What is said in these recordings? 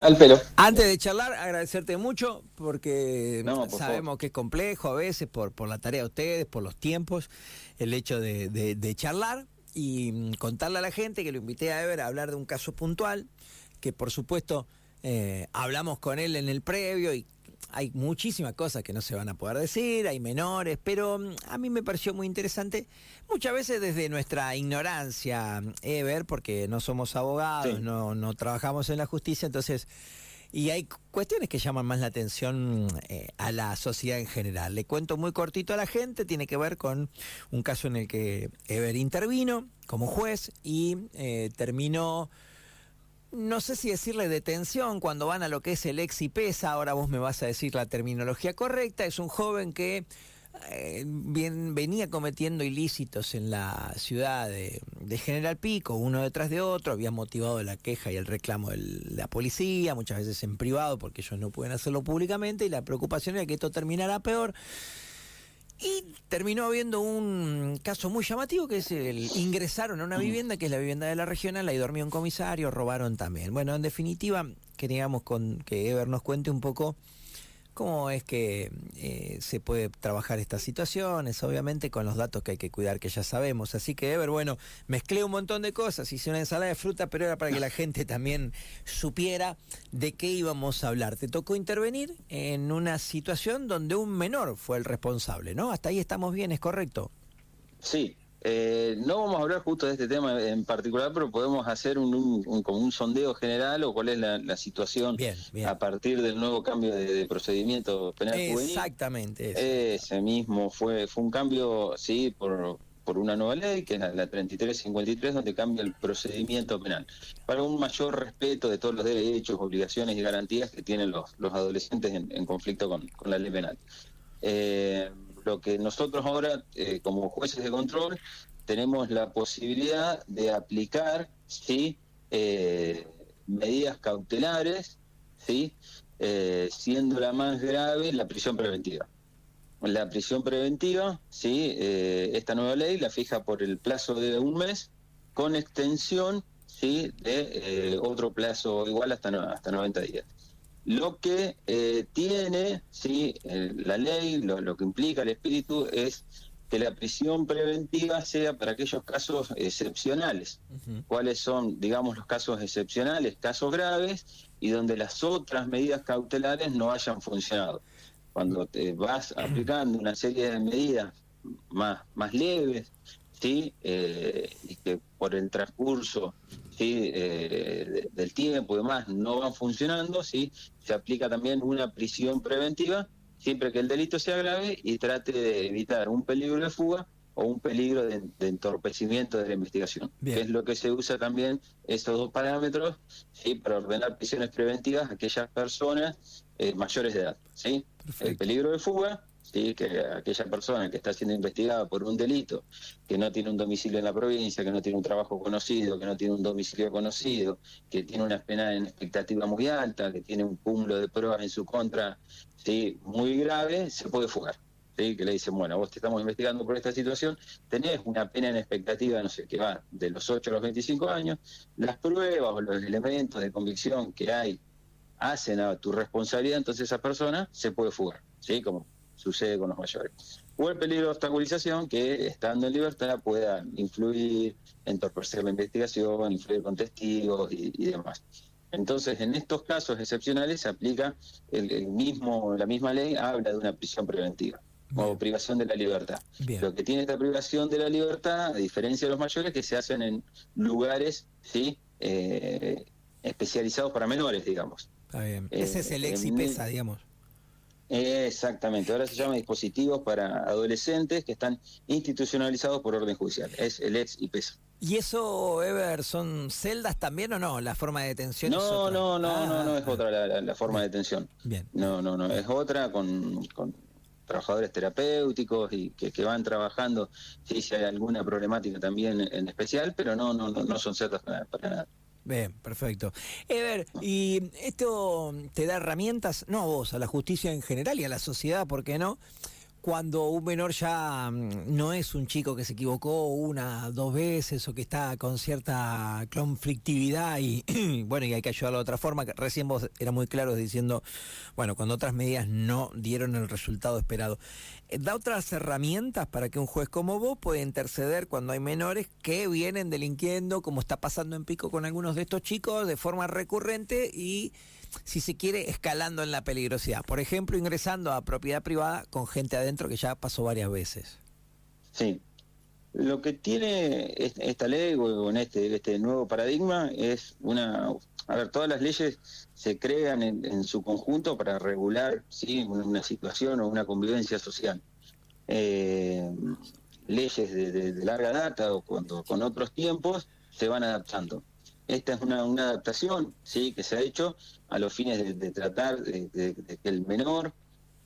Al pelo. Antes de charlar, agradecerte mucho porque No, por sabemos favor. que es complejo a veces por, por la tarea de ustedes, por los tiempos, el hecho de, de- de charlar y mm, contarle a la gente que lo invité a Ever a hablar de un caso puntual, que por supuesto eh, hablamos con él en el previo y hay muchísimas cosas que no se van a poder decir, hay menores, pero mm, a mí me pareció muy interesante, muchas veces desde nuestra ignorancia, Ever, porque no somos abogados, Sí. no, no trabajamos en la justicia, entonces... Y hay cuestiones que llaman más la atención eh, a la sociedad en general. Le cuento muy cortito a la gente, tiene que ver con un caso en el que Ever intervino como juez y eh, terminó, no sé si decirle detención cuando van a lo que es el ex pesa, ahora vos me vas a decir la terminología correcta, es un joven que eh, bien, venía cometiendo ilícitos en la ciudad de, de General Pico, uno detrás de otro, había motivado la queja y el reclamo de la policía, muchas veces en privado porque ellos no pueden hacerlo públicamente y la preocupación era que esto terminara peor. Y terminó habiendo un caso muy llamativo que es el ingresaron a una vivienda que es la vivienda de la regional, ahí dormía un comisario, robaron también. Bueno, en definitiva, queríamos con que Ever nos cuente un poco cómo es que eh, se puede trabajar estas situaciones, obviamente con los datos que hay que cuidar, que ya sabemos. Así que, Ever, bueno, mezclé un montón de cosas, hice una ensalada de fruta, pero era para que la gente también supiera de qué íbamos a hablar. Te tocó intervenir en una situación donde un menor fue el responsable, ¿no? Hasta ahí estamos bien, ¿es correcto? Sí, eh, no vamos a hablar justo de este tema en particular, pero podemos hacer un, un- un- como un sondeo general o cuál es la, la situación Bien, bien. a partir del nuevo cambio de, de procedimiento penal juvenil. Exactamente. eso. Ese mismo fue fue un cambio, sí, por, por una nueva ley, que es la, la 3353, donde cambia el procedimiento penal, para un mayor respeto de todos los derechos, obligaciones y garantías que tienen los, los adolescentes en, en conflicto con, con la ley penal. Eh, lo que nosotros ahora, eh, como jueces de control, tenemos la posibilidad de aplicar, sí, eh, medidas cautelares, sí, Eh, siendo la más grave la prisión preventiva. La prisión preventiva, sí, esta nueva ley la fija por el plazo de un mes con extensión, sí, de otro plazo igual hasta hasta 90 días. Lo que eh, tiene, sí, eh, la ley, lo, lo que implica el espíritu es que la prisión preventiva sea para aquellos casos excepcionales. ¿Cuáles son, digamos, los casos excepcionales, casos graves y donde las otras medidas cautelares no hayan funcionado? Cuando te vas aplicando una serie de medidas más, más leves, ¿sí? Eh, y que por el transcurso ¿sí? eh, de- del tiempo y demás no van funcionando, ¿sí? se aplica también una prisión preventiva siempre que el delito sea grave y trate de evitar un peligro de fuga o un peligro de, de entorpecimiento de la investigación, Bien. que es lo que se usa también esos dos parámetros ¿sí? para ordenar prisiones preventivas a aquellas personas eh, mayores de edad. ¿sí? El peligro de fuga, ¿sí? que aquella persona que está siendo investigada por un delito, que no tiene un domicilio en la provincia, que no tiene un trabajo conocido, que no tiene un domicilio conocido, que tiene una pena en expectativa muy alta, que tiene un cúmulo de pruebas en su contra ¿sí? muy grave, se puede fugar. ¿sí? Que le dicen, bueno, vos te estamos investigando por esta situación, tenés una pena en expectativa, no sé, que va de los 8 a los 25 años, las pruebas o los elementos de convicción que hay hacen a tu responsabilidad, entonces esa persona se puede fugar, ¿sí? Como sucede con los mayores. O el peligro de obstaculización, que estando en libertad pueda influir, entorpecer la investigación, influir con testigos y, y demás. Entonces, en estos casos excepcionales se aplica el, el mismo, la misma ley, habla de una prisión preventiva o privación de la libertad. Bien. Lo que tiene esta privación de la libertad, a diferencia de los mayores, que se hacen en lugares, ¿sí? Eh, especializados para menores, digamos. Está bien. Eh, Ese es el ex y pesa, digamos. Exactamente, ahora se llama dispositivos para adolescentes que están institucionalizados por orden judicial. Es el ex y PESA. ¿Y eso, Ever, son celdas también o no? La forma de detención es No, otra. no, no, no, no es Ah, otra la, la- la forma de detención. Bien. No, no, no, es otra con, con trabajadores terapéuticos y que, que van trabajando, si hay alguna problemática también en especial, pero no, no, no, no son celdas para, para nada. Bien, perfecto. Ever, ¿y esto te da herramientas, no a vos, a la justicia en general y a la sociedad, ¿por qué no? Cuando un menor ya mm, no es un chico que se equivocó una, dos veces o que está con cierta conflictividad y bueno, y hay que ayudarlo de otra forma, recién vos era muy claro diciendo, bueno, cuando otras medidas no dieron el resultado esperado. Eh, ¿Da otras herramientas para que un juez como vos pueda interceder cuando hay menores que vienen delinquiendo, como está pasando en Pico con algunos de estos chicos, de forma recurrente y si se quiere, escalando en la peligrosidad. Por ejemplo, ingresando a propiedad privada con gente adentro que ya pasó varias veces. Sí. Lo que tiene esta ley o en este, este nuevo paradigma es una... A ver, todas las leyes se crean en, su conjunto para regular ¿sí? una, situación o una convivencia social. Eh, leyes de, larga data o cuando, con otros tiempos se van adaptando. Esta es una, adaptación sí que se ha hecho a los fines de, tratar de, que el menor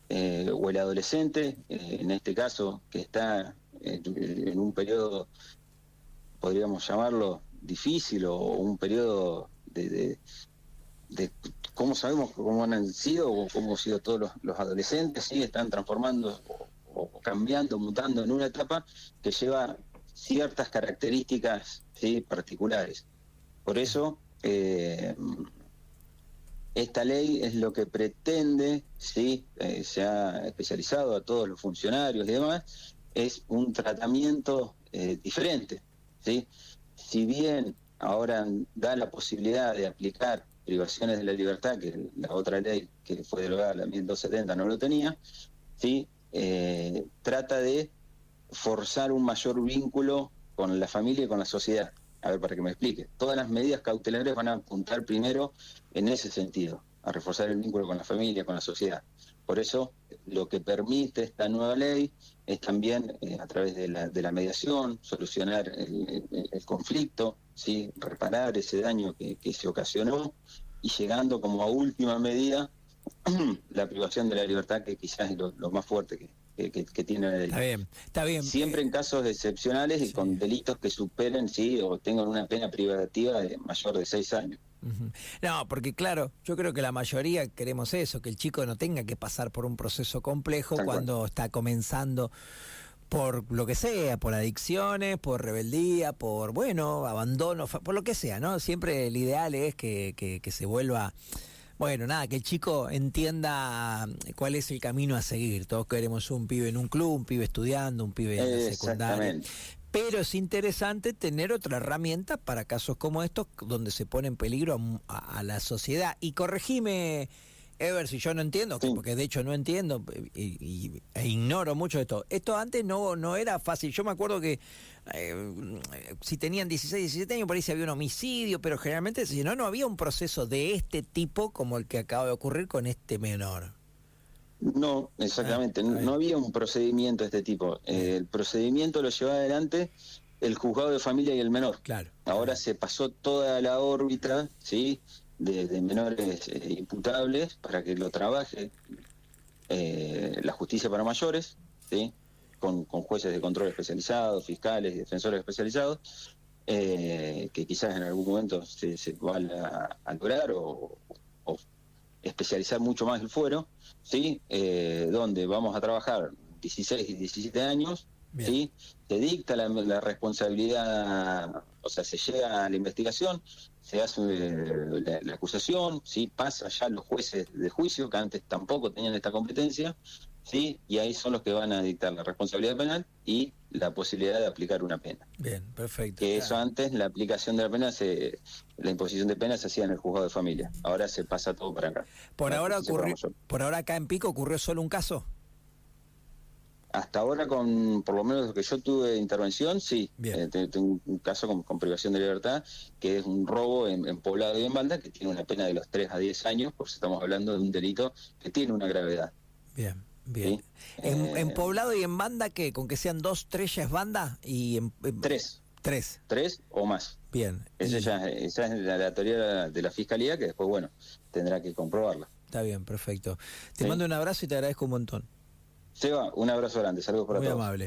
eh, o el adolescente, eh, en este caso que está en, un periodo, podríamos llamarlo difícil o un periodo de, cómo sabemos cómo han sido o cómo han sido todos los, adolescentes, sí están transformando o, cambiando, mutando en una etapa que lleva ciertas características particulares. Por eso, eh, esta ley es lo que pretende, ¿sí? Eh, se ha especializado a todos los funcionarios y demás, es un tratamiento eh, diferente. ¿sí? Si bien ahora da la posibilidad de aplicar privaciones de la libertad, que la otra ley que fue derogada, la 1270, no lo tenía, ¿sí? trata de forzar un mayor vínculo con la familia y con la sociedad a ver, para que me explique, todas las medidas cautelares van a apuntar primero en ese sentido, a reforzar el vínculo con la familia, con la sociedad. Por eso, lo que permite esta nueva ley es también, eh, a través de la, de la mediación, solucionar el, conflicto, ¿sí? reparar ese daño que, se ocasionó y llegando como a última medida la privación de la libertad, que quizás es lo más fuerte que, que, tiene Está bien, está bien. Siempre en casos excepcionales y con delitos que superen, sí, o tengan una pena privativa de mayor de seis años. No, porque claro, yo creo que la mayoría queremos eso, que el chico no tenga que pasar por un proceso complejo cuando está comenzando por lo que sea, por adicciones, por rebeldía, por, bueno, abandono, por lo que sea, ¿no? Siempre el ideal es que, que, que se vuelva bueno, nada, que el chico entienda mm, cuál es el camino a seguir. Todos queremos un pibe en un club, un pibe estudiando, un pibe en la secundaria. Pero es interesante tener otra herramienta para casos como estos, donde se pone en peligro a, la sociedad. Y corregime, Ever, si yo no entiendo, porque de hecho no entiendo y, e ignoro mucho de esto. Esto antes no, no era fácil. Yo me acuerdo que eh, si tenían 16, 17 años, por ahí había un homicidio, pero generalmente, si no, no había un proceso de este tipo como el que acaba de ocurrir con este menor. No, exactamente, no, había un procedimiento de este tipo. Eh, el procedimiento lo llevaba adelante el juzgado de familia y el menor. Claro. Ahora se pasó toda la órbita, ¿sí? De, menores eh, imputables para que lo trabaje la justicia para mayores, ¿sí? con, jueces de control especializados, fiscales y defensores especializados, eh, que quizás en algún momento se, se van a, lograr o, especializar mucho más el fuero, ¿sí? Eh, donde vamos a trabajar 16 y 17 años, ¿sí? se dicta la, responsabilidad, o sea, se llega a la investigación, se hace eh, la, acusación, ¿sí? pasa ya los jueces de juicio, que antes tampoco tenían esta competencia, ¿sí? Y ahí son los que van a dictar la responsabilidad penal y la posibilidad de aplicar una pena. Bien, perfecto. Que eso antes, la aplicación de la pena, se, la imposición de pena se hacía en el juzgado de familia. Ahora se pasa todo para acá. Por ahora ocurrió, por ahora acá en Pico ocurrió solo un caso. Hasta ahora, con por lo menos lo que yo tuve de intervención, sí. Eh, tengo un caso con, privación de libertad, que es un robo en, poblado y en banda, que tiene una pena de los 3 a 10 años, por si estamos hablando de un delito que tiene una gravedad. Bien. Bien. En, en, eh, poblado y en banda, ¿qué? ¿Con que sean dos, tres ya es banda? y en, Tres. Tres. Tres o más. Bien. Esa, ya, esa es la, teoría de la fiscalía que después, bueno, tendrá que comprobarla. Está bien, perfecto. Te mando un abrazo y te agradezco un montón. Seba, un abrazo grande. Saludos para Muy todos. amable.